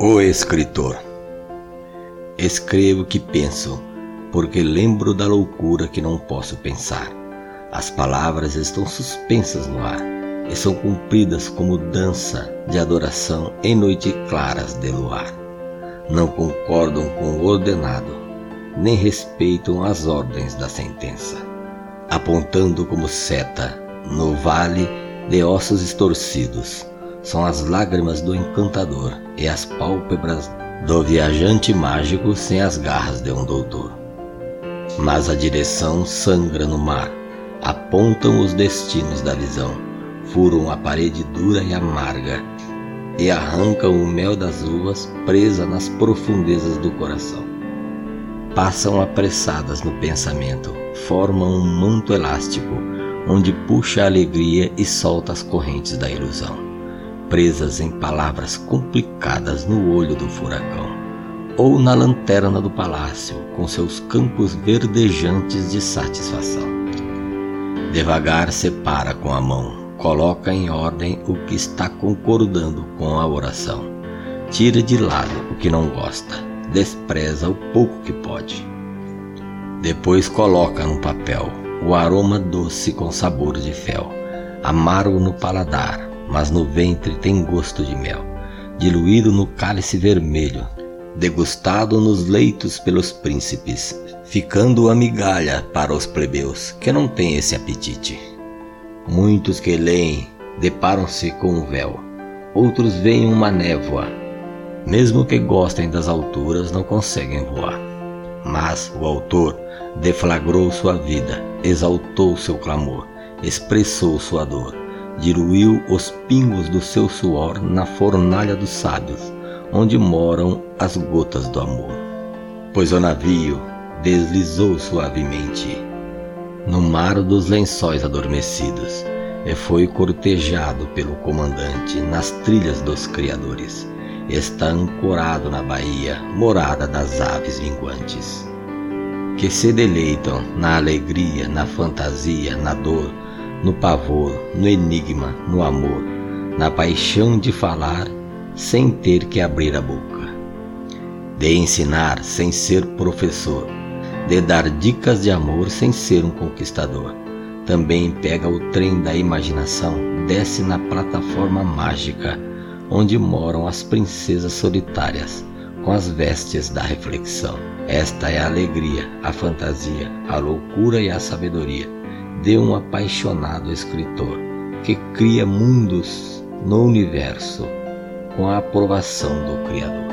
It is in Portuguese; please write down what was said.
O escritor. Escrevo que penso, porque lembro da loucura que não posso pensar. As palavras estão suspensas no ar e são cumpridas como dança de adoração em noites claras de luar. Não concordam com o ordenado, nem respeitam as ordens da sentença, apontando como seta no vale de ossos estorcidos são as lágrimas do encantador e as pálpebras do viajante mágico sem as garras de um doutor. Mas a direção sangra no mar, apontam os destinos da visão, furam a parede dura e amarga e arrancam o mel das uvas presa nas profundezas do coração. Passam apressadas no pensamento, formam um manto elástico onde puxa a alegria e solta as correntes da ilusão presas em palavras complicadas no olho do furacão, ou na lanterna do palácio, com seus campos verdejantes de satisfação. Devagar separa com a mão, coloca em ordem o que está concordando com a oração. Tira de lado o que não gosta, despreza o pouco que pode. Depois coloca no papel o aroma doce com sabor de fel, amargo no paladar, mas no ventre tem gosto de mel, diluído no cálice vermelho, degustado nos leitos pelos príncipes, ficando a migalha para os plebeus que não têm esse apetite. Muitos que leem deparam-se com um véu, outros veem uma névoa. Mesmo que gostem das alturas, não conseguem voar. Mas o autor deflagrou sua vida, exaltou seu clamor, expressou sua dor diluiu os pingos do seu suor na fornalha dos sábios, onde moram as gotas do amor. Pois o navio deslizou suavemente no mar dos lençóis adormecidos e foi cortejado pelo comandante nas trilhas dos criadores. Está ancorado na baía, morada das aves linguantes, que se deleitam na alegria, na fantasia, na dor, no pavor, no enigma, no amor, na paixão de falar sem ter que abrir a boca, de ensinar sem ser professor, de dar dicas de amor sem ser um conquistador. Também pega o trem da imaginação, desce na plataforma mágica onde moram as princesas solitárias com as vestes da reflexão. Esta é a alegria, a fantasia, a loucura e a sabedoria de um apaixonado escritor que cria mundos no universo com a aprovação do Criador.